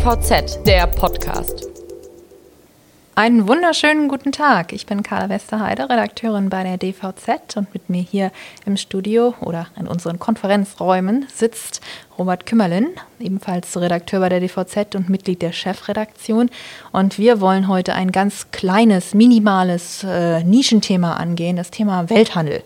DVZ, der Podcast. Einen wunderschönen guten Tag. Ich bin Carla Westerheide, Redakteurin bei der DVZ und mit mir hier im Studio oder in unseren Konferenzräumen sitzt Robert Kümmerlin, ebenfalls Redakteur bei der DVZ und Mitglied der Chefredaktion. Und wir wollen heute ein ganz kleines, minimales äh, Nischenthema angehen, das Thema Welthandel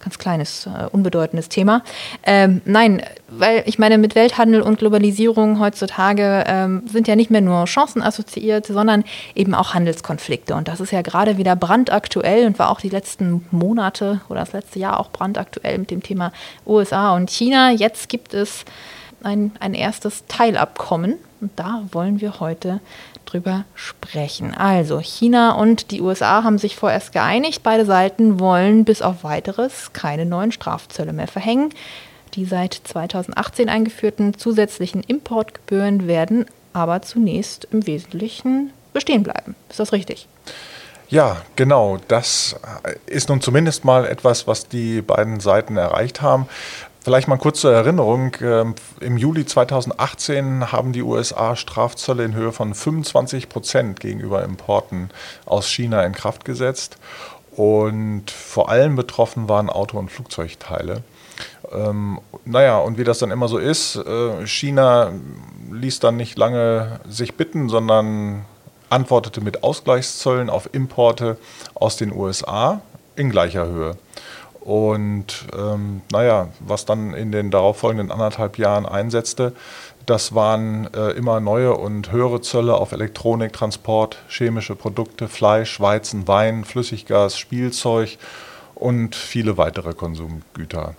ganz kleines, äh, unbedeutendes Thema. Ähm, nein, weil ich meine, mit Welthandel und Globalisierung heutzutage ähm, sind ja nicht mehr nur Chancen assoziiert, sondern eben auch Handelskonflikte. Und das ist ja gerade wieder brandaktuell und war auch die letzten Monate oder das letzte Jahr auch brandaktuell mit dem Thema USA und China. Jetzt gibt es ein, ein erstes Teilabkommen und da wollen wir heute drüber sprechen. Also China und die USA haben sich vorerst geeinigt. Beide Seiten wollen bis auf weiteres keine neuen Strafzölle mehr verhängen. Die seit 2018 eingeführten zusätzlichen Importgebühren werden aber zunächst im Wesentlichen bestehen bleiben. Ist das richtig? Ja, genau. Das ist nun zumindest mal etwas, was die beiden Seiten erreicht haben. Vielleicht mal kurz zur Erinnerung. Ähm, Im Juli 2018 haben die USA Strafzölle in Höhe von 25 Prozent gegenüber Importen aus China in Kraft gesetzt. Und vor allem betroffen waren Auto- und Flugzeugteile. Ähm, naja, und wie das dann immer so ist, äh, China ließ dann nicht lange sich bitten, sondern antwortete mit Ausgleichszöllen auf Importe aus den USA in gleicher Höhe. Und ähm, naja, was dann in den darauffolgenden anderthalb Jahren einsetzte, das waren äh, immer neue und höhere Zölle auf Elektronik, Transport, chemische Produkte, Fleisch, Weizen, Wein, Flüssiggas, Spielzeug und viele weitere Konsumgüter.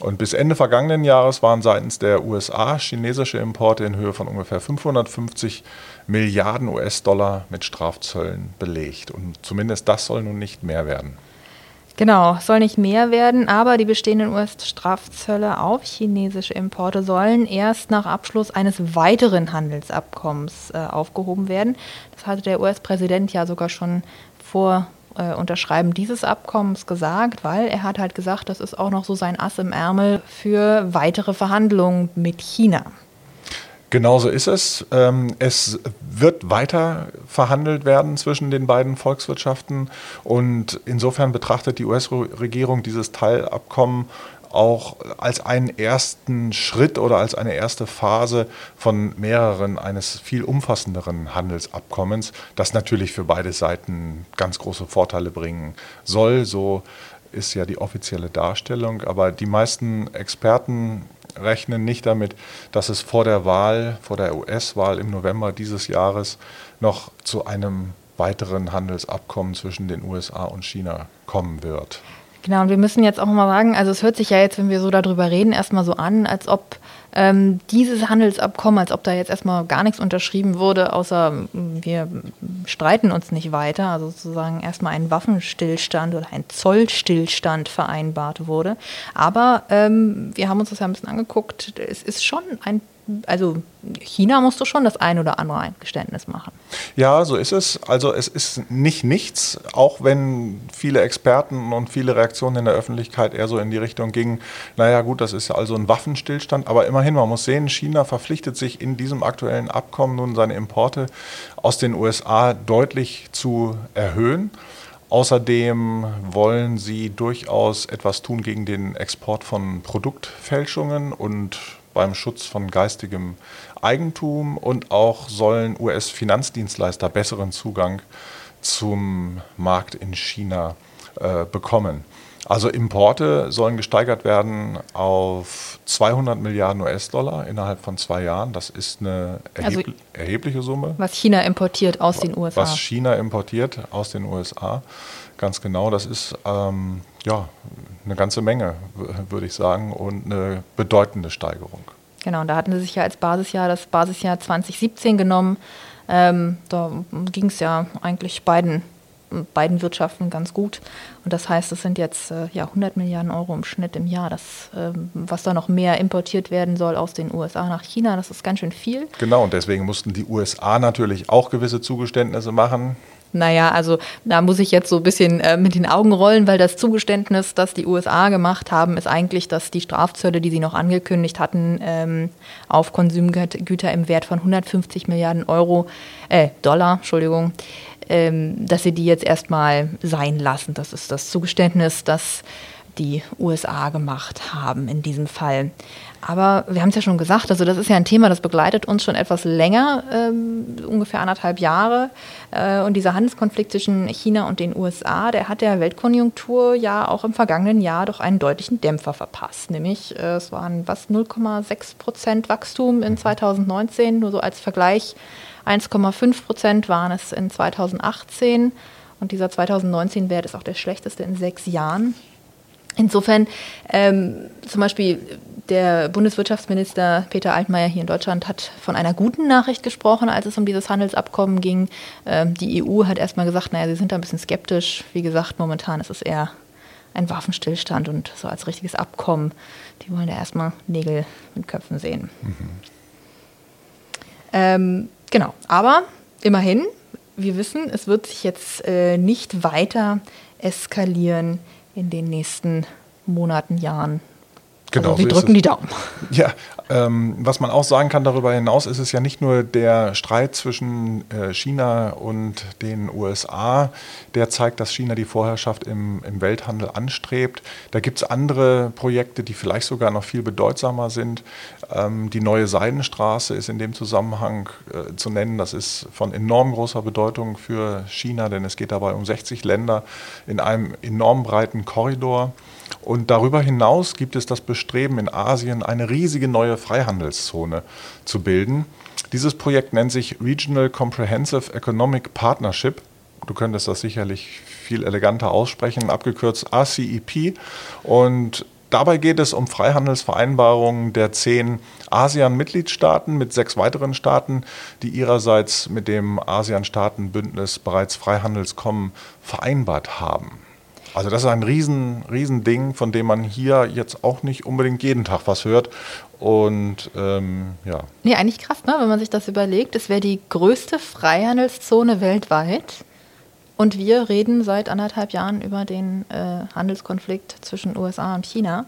Und bis Ende vergangenen Jahres waren seitens der USA chinesische Importe in Höhe von ungefähr 550 Milliarden US-Dollar mit Strafzöllen belegt. Und zumindest das soll nun nicht mehr werden. Genau, soll nicht mehr werden, aber die bestehenden US-Strafzölle auf chinesische Importe sollen erst nach Abschluss eines weiteren Handelsabkommens äh, aufgehoben werden. Das hatte der US-Präsident ja sogar schon vor äh, Unterschreiben dieses Abkommens gesagt, weil er hat halt gesagt, das ist auch noch so sein Ass im Ärmel für weitere Verhandlungen mit China. Genauso ist es. Ähm, es wird weiter verhandelt werden zwischen den beiden Volkswirtschaften und insofern betrachtet die US-Regierung dieses Teilabkommen auch als einen ersten Schritt oder als eine erste Phase von mehreren eines viel umfassenderen Handelsabkommens, das natürlich für beide Seiten ganz große Vorteile bringen soll. So ist ja die offizielle Darstellung. Aber die meisten Experten rechnen nicht damit, dass es vor der Wahl, vor der US-Wahl im November dieses Jahres noch zu einem weiteren Handelsabkommen zwischen den USA und China kommen wird. Genau, und wir müssen jetzt auch mal sagen, also es hört sich ja jetzt, wenn wir so darüber reden, erstmal so an, als ob ähm, dieses Handelsabkommen, als ob da jetzt erstmal gar nichts unterschrieben wurde, außer wir streiten uns nicht weiter, also sozusagen erstmal ein Waffenstillstand oder ein Zollstillstand vereinbart wurde. Aber ähm, wir haben uns das ja ein bisschen angeguckt, es ist schon ein also China musste schon das ein oder andere Eingeständnis machen. Ja, so ist es. Also es ist nicht nichts, auch wenn viele Experten und viele Reaktionen in der Öffentlichkeit eher so in die Richtung gingen, naja gut, das ist ja also ein Waffenstillstand, aber immerhin, man muss sehen, China verpflichtet sich in diesem aktuellen Abkommen nun seine Importe aus den USA deutlich zu erhöhen. Außerdem wollen sie durchaus etwas tun gegen den Export von Produktfälschungen und beim Schutz von geistigem Eigentum und auch sollen US-Finanzdienstleister besseren Zugang zum Markt in China äh, bekommen. Also Importe sollen gesteigert werden auf 200 Milliarden US-Dollar innerhalb von zwei Jahren. Das ist eine erheb also, erhebliche Summe. Was China importiert aus den USA. Was China importiert aus den USA. Ganz genau, das ist ähm, ja, eine ganze Menge, würde ich sagen, und eine bedeutende Steigerung. Genau, und da hatten sie sich ja als Basisjahr das Basisjahr 2017 genommen. Ähm, da ging es ja eigentlich beiden, beiden Wirtschaften ganz gut. Und das heißt, es sind jetzt äh, ja, 100 Milliarden Euro im Schnitt im Jahr, das, äh, was da noch mehr importiert werden soll aus den USA nach China. Das ist ganz schön viel. Genau, und deswegen mussten die USA natürlich auch gewisse Zugeständnisse machen. Naja, also da muss ich jetzt so ein bisschen äh, mit den Augen rollen, weil das Zugeständnis, das die USA gemacht haben, ist eigentlich, dass die Strafzölle, die sie noch angekündigt hatten, ähm, auf Konsumgüter im Wert von 150 Milliarden Euro, äh, Dollar, Entschuldigung, ähm, dass sie die jetzt erstmal sein lassen. Das ist das Zugeständnis, das die USA gemacht haben in diesem Fall. Aber wir haben es ja schon gesagt, also das ist ja ein Thema, das begleitet uns schon etwas länger, ähm, ungefähr anderthalb Jahre. Äh, und dieser Handelskonflikt zwischen China und den USA, der hat der Weltkonjunktur ja auch im vergangenen Jahr doch einen deutlichen Dämpfer verpasst. Nämlich äh, es waren was 0,6 Prozent Wachstum in 2019, nur so als Vergleich. 1,5 Prozent waren es in 2018. Und dieser 2019-Wert ist auch der schlechteste in sechs Jahren. Insofern, ähm, zum Beispiel der Bundeswirtschaftsminister Peter Altmaier hier in Deutschland hat von einer guten Nachricht gesprochen, als es um dieses Handelsabkommen ging. Ähm, die EU hat erstmal gesagt, naja, sie sind da ein bisschen skeptisch. Wie gesagt, momentan ist es eher ein Waffenstillstand und so als richtiges Abkommen. Die wollen da erstmal Nägel mit Köpfen sehen. Mhm. Ähm, genau, aber immerhin, wir wissen, es wird sich jetzt äh, nicht weiter eskalieren in den nächsten Monaten, Jahren. Genau, also wir so drücken die Daumen. Ja, ähm, was man auch sagen kann darüber hinaus, ist es ja nicht nur der Streit zwischen äh, China und den USA, der zeigt, dass China die Vorherrschaft im, im Welthandel anstrebt. Da gibt es andere Projekte, die vielleicht sogar noch viel bedeutsamer sind. Ähm, die neue Seidenstraße ist in dem Zusammenhang äh, zu nennen. Das ist von enorm großer Bedeutung für China, denn es geht dabei um 60 Länder in einem enorm breiten Korridor. Und darüber hinaus gibt es das Bestreben in Asien, eine riesige neue Freihandelszone zu bilden. Dieses Projekt nennt sich Regional Comprehensive Economic Partnership. Du könntest das sicherlich viel eleganter aussprechen, abgekürzt RCEP. Und Dabei geht es um Freihandelsvereinbarungen der zehn ASEAN-Mitgliedstaaten mit sechs weiteren Staaten, die ihrerseits mit dem ASEAN-Staatenbündnis bereits Freihandelskommen vereinbart haben. Also das ist ein riesen, riesen Ding, von dem man hier jetzt auch nicht unbedingt jeden Tag was hört. Und ähm, ja. Nee, eigentlich krass, ne? wenn man sich das überlegt. Es wäre die größte Freihandelszone weltweit. Und wir reden seit anderthalb Jahren über den äh, Handelskonflikt zwischen USA und China.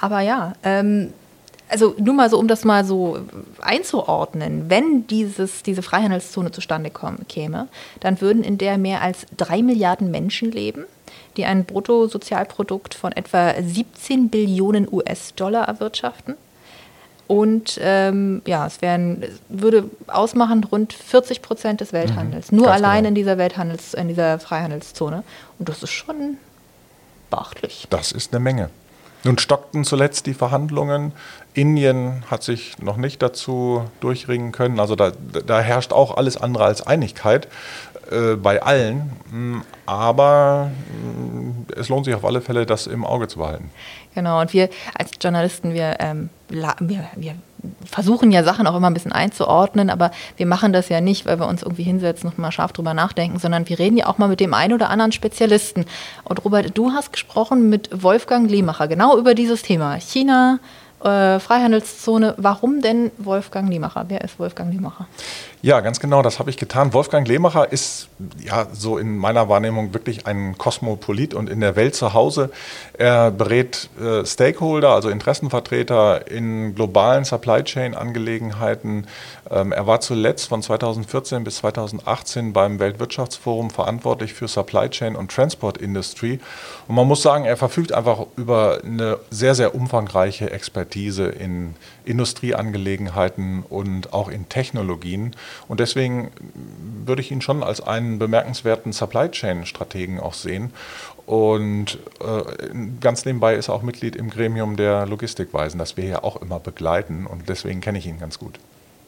Aber ja, ähm, also nur mal so, um das mal so einzuordnen, wenn dieses, diese Freihandelszone zustande käme, dann würden in der mehr als drei Milliarden Menschen leben die ein Bruttosozialprodukt von etwa 17 Billionen US-Dollar erwirtschaften. Und ähm, ja, es wären, würde ausmachen rund 40 Prozent des Welthandels. Mhm, Nur allein genau. in dieser Welthandels, in dieser Freihandelszone. Und das ist schon beachtlich. Das ist eine Menge. Nun stockten zuletzt die Verhandlungen. Indien hat sich noch nicht dazu durchringen können. Also da, da herrscht auch alles andere als Einigkeit äh, bei allen. Mm, aber mm, es lohnt sich auf alle Fälle, das im Auge zu behalten. Genau, und wir als Journalisten, wir, ähm, wir, wir versuchen ja Sachen auch immer ein bisschen einzuordnen, aber wir machen das ja nicht, weil wir uns irgendwie hinsetzen und mal scharf drüber nachdenken, sondern wir reden ja auch mal mit dem einen oder anderen Spezialisten. Und Robert, du hast gesprochen mit Wolfgang Lehmacher genau über dieses Thema. China, äh, Freihandelszone. Warum denn Wolfgang Liemacher? Wer ist Wolfgang Liemacher? Ja, ganz genau, das habe ich getan. Wolfgang Lehmacher ist ja so in meiner Wahrnehmung wirklich ein Kosmopolit und in der Welt zu Hause. Er berät äh, Stakeholder, also Interessenvertreter in globalen Supply Chain Angelegenheiten. Ähm, er war zuletzt von 2014 bis 2018 beim Weltwirtschaftsforum verantwortlich für Supply Chain und Transport Industry. Und man muss sagen, er verfügt einfach über eine sehr, sehr umfangreiche Expertise in Industrieangelegenheiten und auch in Technologien. Und deswegen würde ich ihn schon als einen bemerkenswerten Supply Chain Strategen auch sehen. Und äh, ganz nebenbei ist er auch Mitglied im Gremium der Logistikweisen, das wir hier auch immer begleiten. Und deswegen kenne ich ihn ganz gut.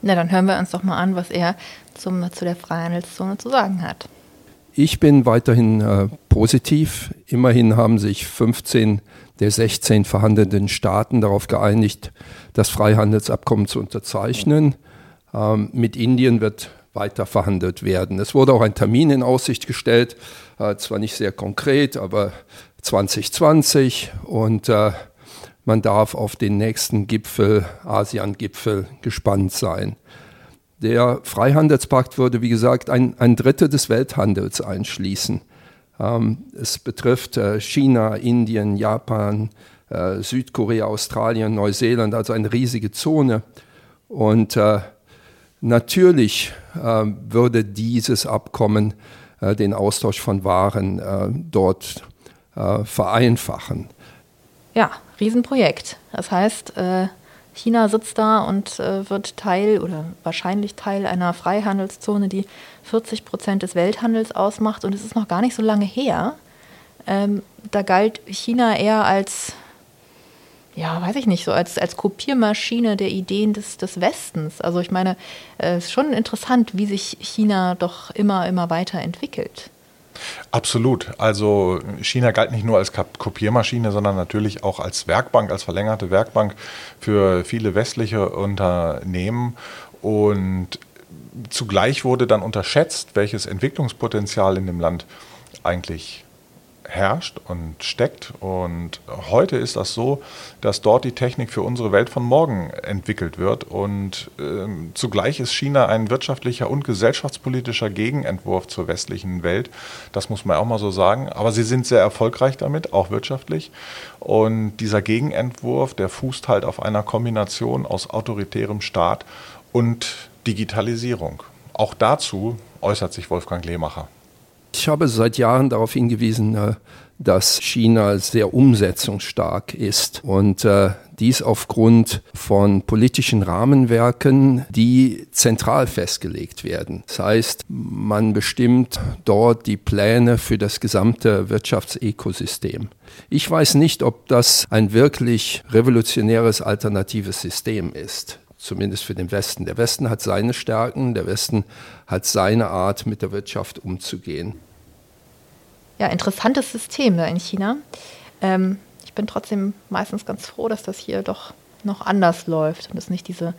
Na, dann hören wir uns doch mal an, was er zum, zu der Freihandelszone zu sagen hat. Ich bin weiterhin äh, positiv. Immerhin haben sich 15 der 16 verhandelnden Staaten darauf geeinigt, das Freihandelsabkommen zu unterzeichnen. Ähm, mit Indien wird weiter verhandelt werden. Es wurde auch ein Termin in Aussicht gestellt, äh, zwar nicht sehr konkret, aber 2020 und äh, man darf auf den nächsten Gipfel, ASEAN-Gipfel, gespannt sein. Der Freihandelspakt würde, wie gesagt, ein, ein Drittel des Welthandels einschließen. Ähm, es betrifft äh, China, Indien, Japan, äh, Südkorea, Australien, Neuseeland, also eine riesige Zone. Und äh, natürlich äh, würde dieses Abkommen äh, den Austausch von Waren äh, dort vereinfachen. Ja, Riesenprojekt. Das heißt, China sitzt da und äh, wird Teil oder wahrscheinlich Teil einer Freihandelszone, die 40 Prozent des Welthandels ausmacht. Und es ist noch gar nicht so lange her. Ähm, da galt China eher als, ja, weiß ich nicht, so als, als Kopiermaschine der Ideen des, des Westens. Also ich meine, es äh, ist schon interessant, wie sich China doch immer, immer weiter entwickelt. Absolut. Also China galt nicht nur als Kopiermaschine, sondern natürlich auch als Werkbank, als verlängerte Werkbank für viele westliche Unternehmen. Und zugleich wurde dann unterschätzt, welches Entwicklungspotenzial in dem Land eigentlich herrscht und steckt. Und heute ist das so, dass dort die Technik für unsere Welt von morgen entwickelt wird. Und äh, zugleich ist China ein wirtschaftlicher und gesellschaftspolitischer Gegenentwurf zur westlichen Welt. Das muss man auch mal so sagen. Aber sie sind sehr erfolgreich damit, auch wirtschaftlich. Und dieser Gegenentwurf, der fußt halt auf einer Kombination aus autoritärem Staat und Digitalisierung. Auch dazu äußert sich Wolfgang Lehmacher. Ich habe seit Jahren darauf hingewiesen, äh, dass China sehr umsetzungsstark ist und äh, dies aufgrund von politischen Rahmenwerken, die zentral festgelegt werden. Das heißt, man bestimmt dort die Pläne für das gesamte Wirtschaftsökosystem. Ich weiß nicht, ob das ein wirklich revolutionäres alternatives System ist zumindest für den Westen. Der Westen hat seine Stärken, der Westen hat seine Art, mit der Wirtschaft umzugehen. Ja, interessantes System da in China. Ähm, ich bin trotzdem meistens ganz froh, dass das hier doch noch anders läuft und es nicht diese,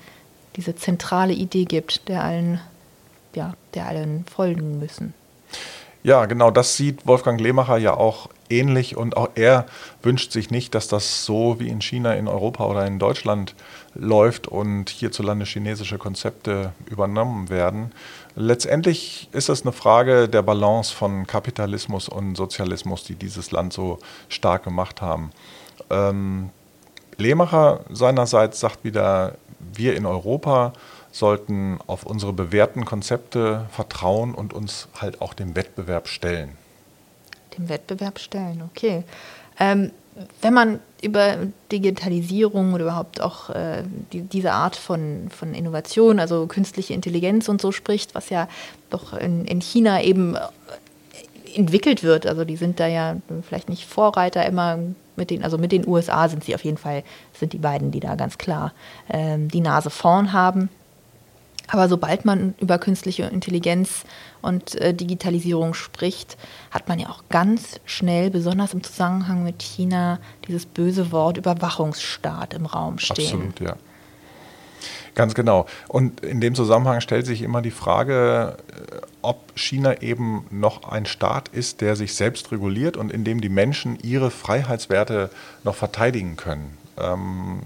diese zentrale Idee gibt, der allen, ja, der allen folgen müssen. Ja, genau, das sieht Wolfgang Lehmacher ja auch ähnlich und auch er wünscht sich nicht, dass das so wie in China, in Europa oder in Deutschland läuft und hierzulande chinesische Konzepte übernommen werden. Letztendlich ist es eine Frage der Balance von Kapitalismus und Sozialismus, die dieses Land so stark gemacht haben. Ähm, Lehmacher seinerseits sagt wieder, wir in Europa sollten auf unsere bewährten Konzepte vertrauen und uns halt auch dem Wettbewerb stellen. Dem Wettbewerb stellen, okay. Ähm, wenn man über Digitalisierung oder überhaupt auch äh, die, diese Art von, von Innovation, also künstliche Intelligenz und so spricht, was ja doch in, in China eben äh, entwickelt wird, also die sind da ja vielleicht nicht Vorreiter immer mit den, also mit den USA sind sie auf jeden Fall, sind die beiden, die da ganz klar ähm, die Nase vorn haben. Aber sobald man über künstliche Intelligenz und äh, Digitalisierung spricht, hat man ja auch ganz schnell, besonders im Zusammenhang mit China, dieses böse Wort Überwachungsstaat im Raum stehen. Absolut, ja. Ganz genau. Und in dem Zusammenhang stellt sich immer die Frage, äh, ob China eben noch ein Staat ist, der sich selbst reguliert und in dem die Menschen ihre Freiheitswerte noch verteidigen können. Ähm,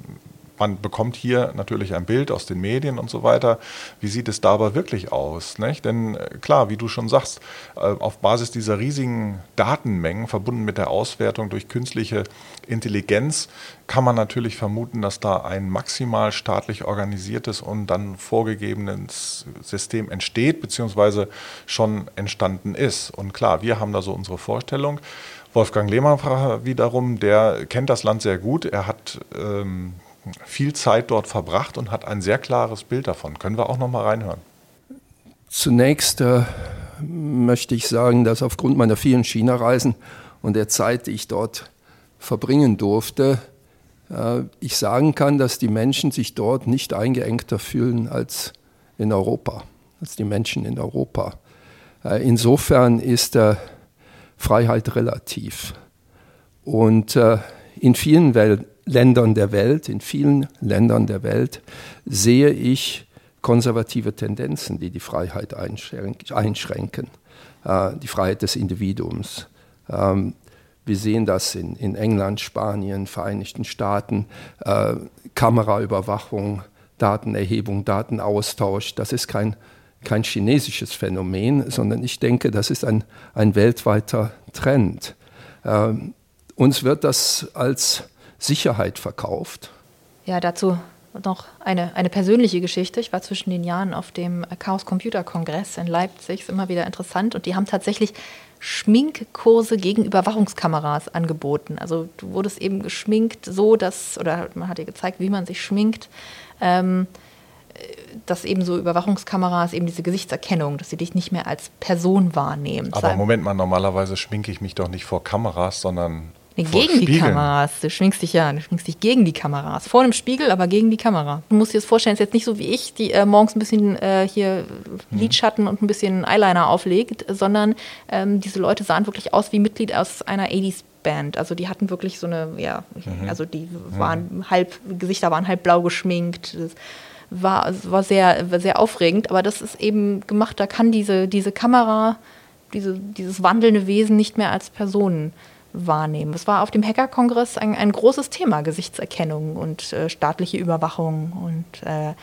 man bekommt hier natürlich ein Bild aus den Medien und so weiter. Wie sieht es da aber wirklich aus? Nicht? Denn äh, klar, wie du schon sagst, äh, auf Basis dieser riesigen Datenmengen verbunden mit der Auswertung durch künstliche Intelligenz kann man natürlich vermuten, dass da ein maximal staatlich organisiertes und dann vorgegebenes System entsteht, beziehungsweise schon entstanden ist. Und klar, wir haben da so unsere Vorstellung. Wolfgang Lehmann wiederum, der kennt das Land sehr gut. Er hat ähm, viel Zeit dort verbracht und hat ein sehr klares Bild davon. Können wir auch noch mal reinhören? Zunächst äh, möchte ich sagen, dass aufgrund meiner vielen China-Reisen und der Zeit, die ich dort verbringen durfte, äh, ich sagen kann, dass die Menschen sich dort nicht eingeengter fühlen als in Europa, als die Menschen in Europa. Äh, insofern ist äh, Freiheit relativ. Und äh, in vielen Wel Ländern der Welt, in vielen Ländern der Welt sehe ich konservative Tendenzen, die die Freiheit einschränken, äh, die Freiheit des Individuums. Ähm, wir sehen das in, England, Spanien, Vereinigten Staaten, äh, Kameraüberwachung, Datenerhebung, Datenaustausch. Das ist kein, kein chinesisches Phänomen, sondern ich denke, das ist ein, ein weltweiter Trend. Ähm, uns wird das als Sicherheit verkauft. Ja, dazu noch eine, eine persönliche Geschichte. Ich war zwischen den Jahren auf dem Chaos Computer Kongress in Leipzig, ist immer wieder interessant. Und die haben tatsächlich Schminkkurse gegen Überwachungskameras angeboten. Also du wurdest eben geschminkt so, dass, oder man hat dir gezeigt, wie man sich schminkt, ähm, dass eben so Überwachungskameras eben diese Gesichtserkennung, dass sie dich nicht mehr als Person wahrnehmen. Aber Moment mal, normalerweise schminke ich mich doch nicht vor Kameras, sondern Nee, gegen die Kameras. Du schwingst dich ja, du schwingst dich gegen die Kameras. Vor dem Spiegel, aber gegen die Kamera. Du musst dir das vorstellen, es ist jetzt nicht so wie ich, die äh, morgens ein bisschen äh, hier mhm. Lidschatten und ein bisschen Eyeliner auflegt, sondern ähm, diese Leute sahen wirklich aus wie Mitglied aus einer 80s Band. Also die hatten wirklich so eine, ja, mhm. also die waren mhm. halb, Gesichter waren halb blau geschminkt. Das war, war sehr, sehr aufregend, aber das ist eben gemacht, da kann diese, diese Kamera, diese, dieses wandelnde Wesen nicht mehr als Person wahrnehmen. Es war auf dem Hacker-Kongress ein, ein großes Thema, Gesichtserkennung und äh, staatliche Überwachung und äh,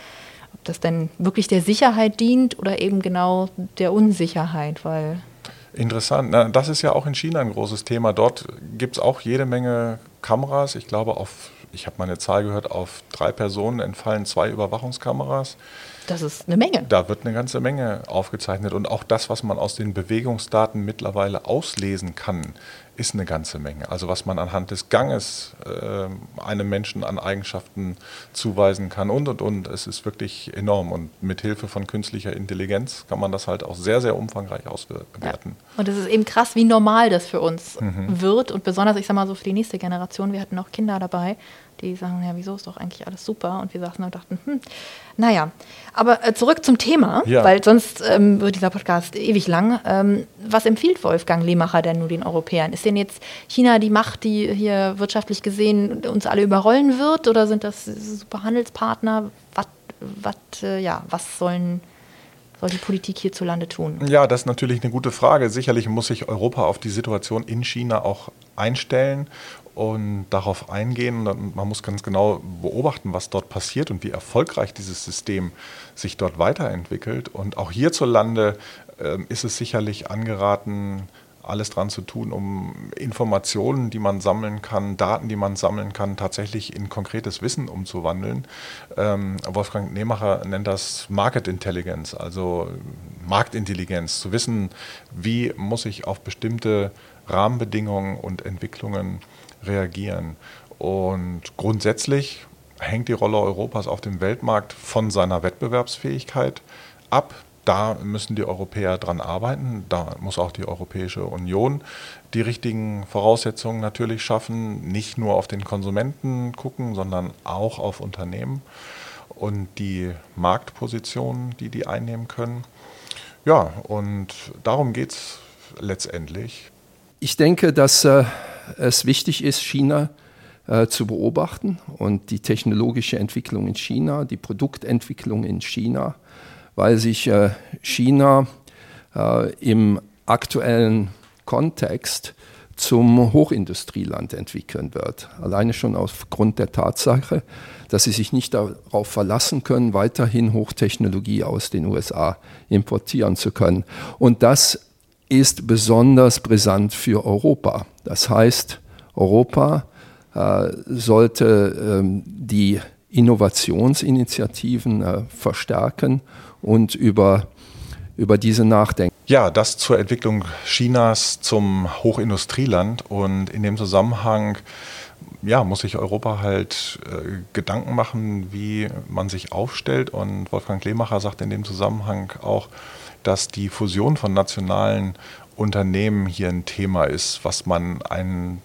ob das denn wirklich der Sicherheit dient oder eben genau der Unsicherheit, weil Interessant. das ist ja auch in China ein großes Thema. Dort gibt es auch jede Menge Kameras. Ich glaube, auf, ich habe meine Zahl gehört, auf drei Personen entfallen zwei Überwachungskameras. Das ist eine Menge. Da wird eine ganze Menge aufgezeichnet. Und auch das, was man aus den Bewegungsdaten mittlerweile auslesen kann, ist eine ganze Menge. Also was man anhand des Ganges äh, einem Menschen an Eigenschaften zuweisen kann und und und. Es ist wirklich enorm. Und mit Hilfe von künstlicher Intelligenz kann man das halt auch sehr, sehr umfangreich auswerten. Ja. Und es ist eben krass, wie normal das für uns mhm. wird. Und besonders, ich sag mal so, für die nächste Generation, wir hatten auch Kinder dabei, die sagen, ja, wieso ist doch eigentlich alles super? Und wir saßen und dachten, hm, naja. Aber äh, zurück zum Thema, ja. weil sonst ähm, wird dieser Podcast ewig lang. Ähm, was empfiehlt Wolfgang Lehmacher denn nur den Europäern? Ist denn jetzt China die Macht, die hier wirtschaftlich gesehen uns alle überrollen wird? Oder sind das super Handelspartner? Was, was, äh, ja, was sollen soll die Politik hierzulande tun? Ja, das ist natürlich eine gute Frage. Sicherlich muss sich Europa auf die Situation in China auch einstellen und darauf eingehen. Man muss ganz genau beobachten, was dort passiert und wie erfolgreich dieses System sich dort weiterentwickelt. Und auch hierzulande äh, ist es sicherlich angeraten, alles dran zu tun, um Informationen, die man sammeln kann, Daten, die man sammeln kann, tatsächlich in konkretes Wissen umzuwandeln. Ähm, Wolfgang Nehmacher nennt das Market Intelligence, also Marktintelligenz, zu wissen, wie muss ich auf bestimmte Rahmenbedingungen und Entwicklungen reagieren. Und grundsätzlich hängt die Rolle Europas auf dem Weltmarkt von seiner Wettbewerbsfähigkeit ab. Da müssen die Europäer dran arbeiten. Da muss auch die Europäische Union die richtigen Voraussetzungen natürlich schaffen. Nicht nur auf den Konsumenten gucken, sondern auch auf Unternehmen und die Marktpositionen, die die einnehmen können. Ja, und darum geht es letztendlich. Ich denke, dass äh, es wichtig ist, China äh, zu beobachten und die technologische Entwicklung in China, die Produktentwicklung in China, weil sich äh, China äh, im aktuellen Kontext zum Hochindustrieland entwickeln wird. Alleine schon aufgrund der Tatsache, dass sie sich nicht darauf verlassen können, weiterhin Hochtechnologie aus den USA importieren zu können. Und das ist besonders brisant für Europa. Das heißt, Europa äh, sollte ähm, die Innovationsinitiativen äh, verstärken und über, über diese nachdenken. Ja, das zur Entwicklung Chinas zum Hochindustrieland und in dem Zusammenhang ja, muss sich Europa halt äh, Gedanken machen, wie man sich aufstellt. Und Wolfgang Lehmacher sagt in dem Zusammenhang auch, dass die Fusion von nationalen Unternehmen hier ein Thema ist, was man ein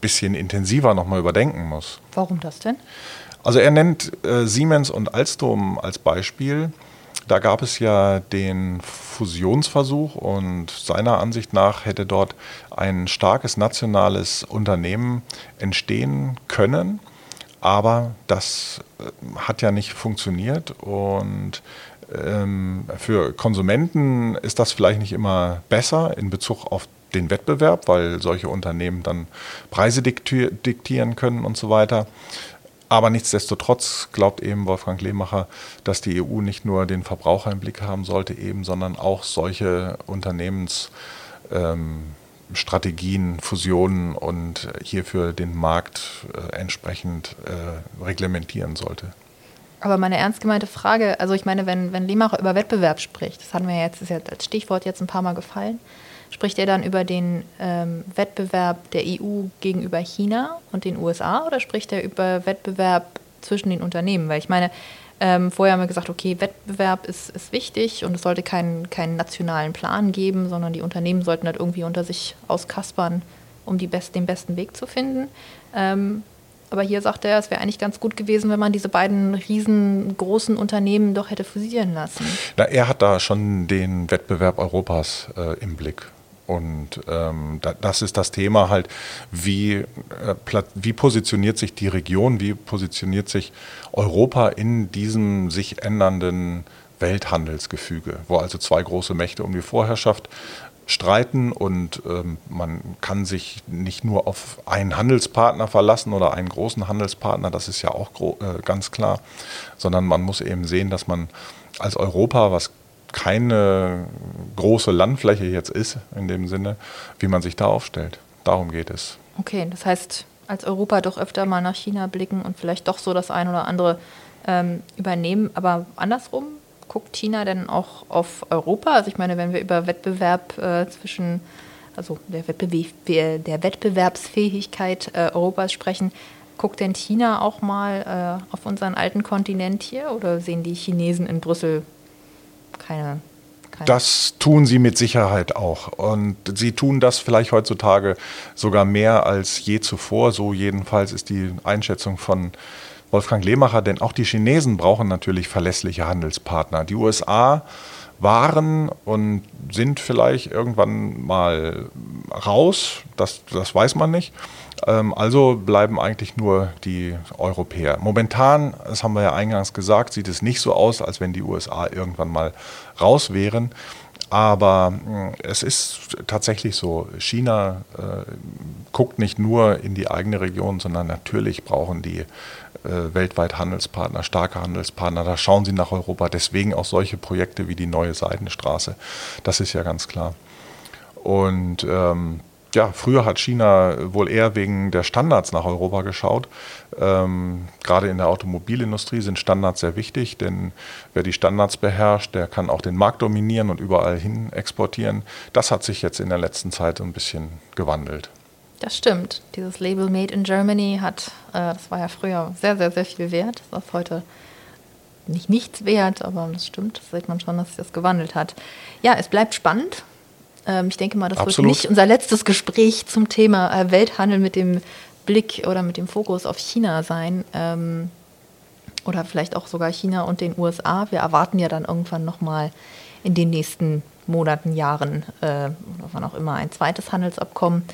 bisschen intensiver nochmal überdenken muss. Warum das denn? Also er nennt äh, Siemens und Alstom als Beispiel. Da gab es ja den Fusionsversuch und seiner Ansicht nach hätte dort ein starkes nationales Unternehmen entstehen können. Aber das äh, hat ja nicht funktioniert und ähm, für Konsumenten ist das vielleicht nicht immer besser in Bezug auf den Wettbewerb, weil solche Unternehmen dann Preise diktieren können und so weiter. Aber nichtsdestotrotz glaubt eben Wolfgang Lehmacher, dass die EU nicht nur den Verbraucher im Blick haben sollte, eben, sondern auch solche Unternehmensstrategien, ähm, Fusionen und hierfür den Markt äh, entsprechend äh, reglementieren sollte. Aber meine ernst gemeinte Frage, also ich meine, wenn, wenn Lehmacher über Wettbewerb spricht, das hatten wir jetzt, ist ja als Stichwort jetzt ein paar Mal gefallen, Spricht er dann über den ähm, Wettbewerb der EU gegenüber China und den USA oder spricht er über Wettbewerb zwischen den Unternehmen? Weil ich meine, ähm, vorher haben wir gesagt, okay, Wettbewerb ist, ist wichtig und es sollte keinen, keinen nationalen Plan geben, sondern die Unternehmen sollten halt irgendwie unter sich auskaspern, um best, den besten Weg zu finden. Ähm, aber hier sagt er, es wäre eigentlich ganz gut gewesen, wenn man diese beiden riesengroßen Unternehmen doch hätte fusionieren lassen. Na, er hat da schon den Wettbewerb Europas äh, im Blick. Und ähm, da, das ist das Thema halt, wie, äh, wie positioniert sich die Region, wie positioniert sich Europa in diesem sich ändernden Welthandelsgefüge, wo also zwei große Mächte um die Vorherrschaft streiten und ähm, man kann sich nicht nur auf einen Handelspartner verlassen oder einen großen Handelspartner, das ist ja auch äh, ganz klar, sondern man muss eben sehen, dass man als Europa, was keine große Landfläche jetzt ist, in dem Sinne, wie man sich da aufstellt. Darum geht es. Okay, das heißt, als Europa doch öfter mal nach China blicken und vielleicht doch so das ein oder andere ähm, übernehmen. Aber andersrum, guckt China denn auch auf Europa? Also ich meine, wenn wir über Wettbewerb äh, zwischen, also der, Wettbewerb, der Wettbewerbsfähigkeit äh, Europas sprechen, guckt denn China auch mal äh, auf unseren alten Kontinent hier oder sehen die Chinesen in Brüssel keine. Das tun sie mit Sicherheit auch. Und sie tun das vielleicht heutzutage sogar mehr als je zuvor. So jedenfalls ist die Einschätzung von Wolfgang Lehmacher, denn auch die Chinesen brauchen natürlich verlässliche Handelspartner. Die USA waren und sind vielleicht irgendwann mal raus, das, das weiß man nicht. Ähm, also bleiben eigentlich nur die Europäer. Momentan, das haben wir ja eingangs gesagt, sieht es nicht so aus, als wenn die USA irgendwann mal raus wären. Aber äh, es ist tatsächlich so, China äh, guckt nicht nur in die eigene Region, sondern natürlich brauchen die äh, weltweit Handelspartner, starke Handelspartner. Da schauen sie nach Europa. Deswegen auch solche Projekte wie die neue Seidenstraße. Das ist ja ganz klar. Und ähm, ja, früher hat China wohl eher wegen der Standards nach Europa geschaut. Ähm, gerade in der Automobilindustrie sind Standards sehr wichtig, denn wer die Standards beherrscht, der kann auch den Markt dominieren und überall hin exportieren. Das hat sich jetzt in der letzten Zeit ein bisschen gewandelt. Das stimmt. Dieses Label Made in Germany hat, äh, das war ja früher sehr, sehr, sehr viel wert. Das ist heute nicht nichts wert, aber das stimmt. Das sieht man schon, dass sich das gewandelt hat. Ja, es bleibt spannend. Ähm, ich denke mal, das Absolut. wird nicht unser letztes Gespräch zum Thema äh, Welthandel mit dem Blick oder mit dem Fokus auf China sein. Ähm, oder vielleicht auch sogar China und den USA. Wir erwarten ja dann irgendwann nochmal in den nächsten Monaten, Jahren äh, oder wann auch immer ein zweites Handelsabkommen.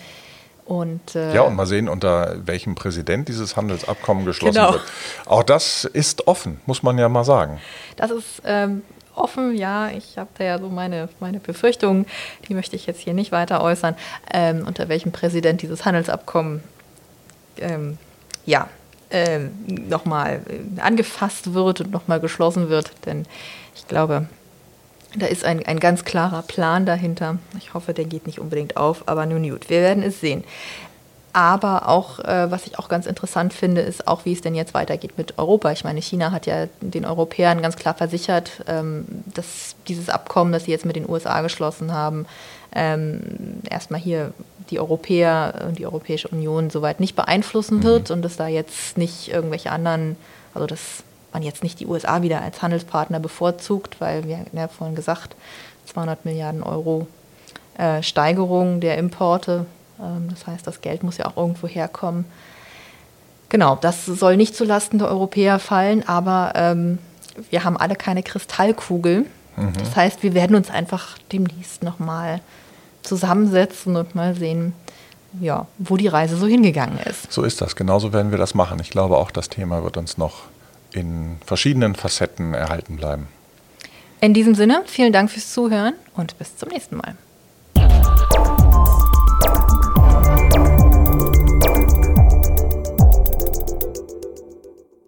Und, äh, ja, und mal sehen, unter welchem Präsident dieses Handelsabkommen geschlossen genau. wird. Auch das ist offen, muss man ja mal sagen. Das ist ähm, offen, ja, ich habe da ja so meine, meine Befürchtungen, die möchte ich jetzt hier nicht weiter äußern, ähm, unter welchem Präsident dieses Handelsabkommen ähm, ja, ähm, nochmal äh, angefasst wird und nochmal geschlossen wird. Denn ich glaube, da ist ein, ein ganz klarer Plan dahinter. Ich hoffe, der geht nicht unbedingt auf, aber nun gut, wir werden es sehen. Aber auch, äh, was ich auch ganz interessant finde, ist auch, wie es denn jetzt weitergeht mit Europa. Ich meine, China hat ja den Europäern ganz klar versichert, ähm, dass dieses Abkommen, das sie jetzt mit den USA geschlossen haben, ähm, erstmal hier die Europäer und die Europäische Union soweit nicht beeinflussen mhm. wird und dass da jetzt nicht irgendwelche anderen, also dass man jetzt nicht die USA wieder als Handelspartner bevorzugt, weil wir ja vorhin gesagt, 200 Milliarden Euro äh, Steigerung der Importe das heißt, das Geld muss ja auch irgendwo herkommen. Genau, das soll nicht zulasten der Europäer fallen, aber ähm, wir haben alle keine Kristallkugel. Mhm. Das heißt, wir werden uns einfach demnächst nochmal zusammensetzen und mal sehen, ja, wo die Reise so hingegangen ist. So ist das. Genauso werden wir das machen. Ich glaube, auch das Thema wird uns noch in verschiedenen Facetten erhalten bleiben. In diesem Sinne, vielen Dank fürs Zuhören und bis zum nächsten Mal.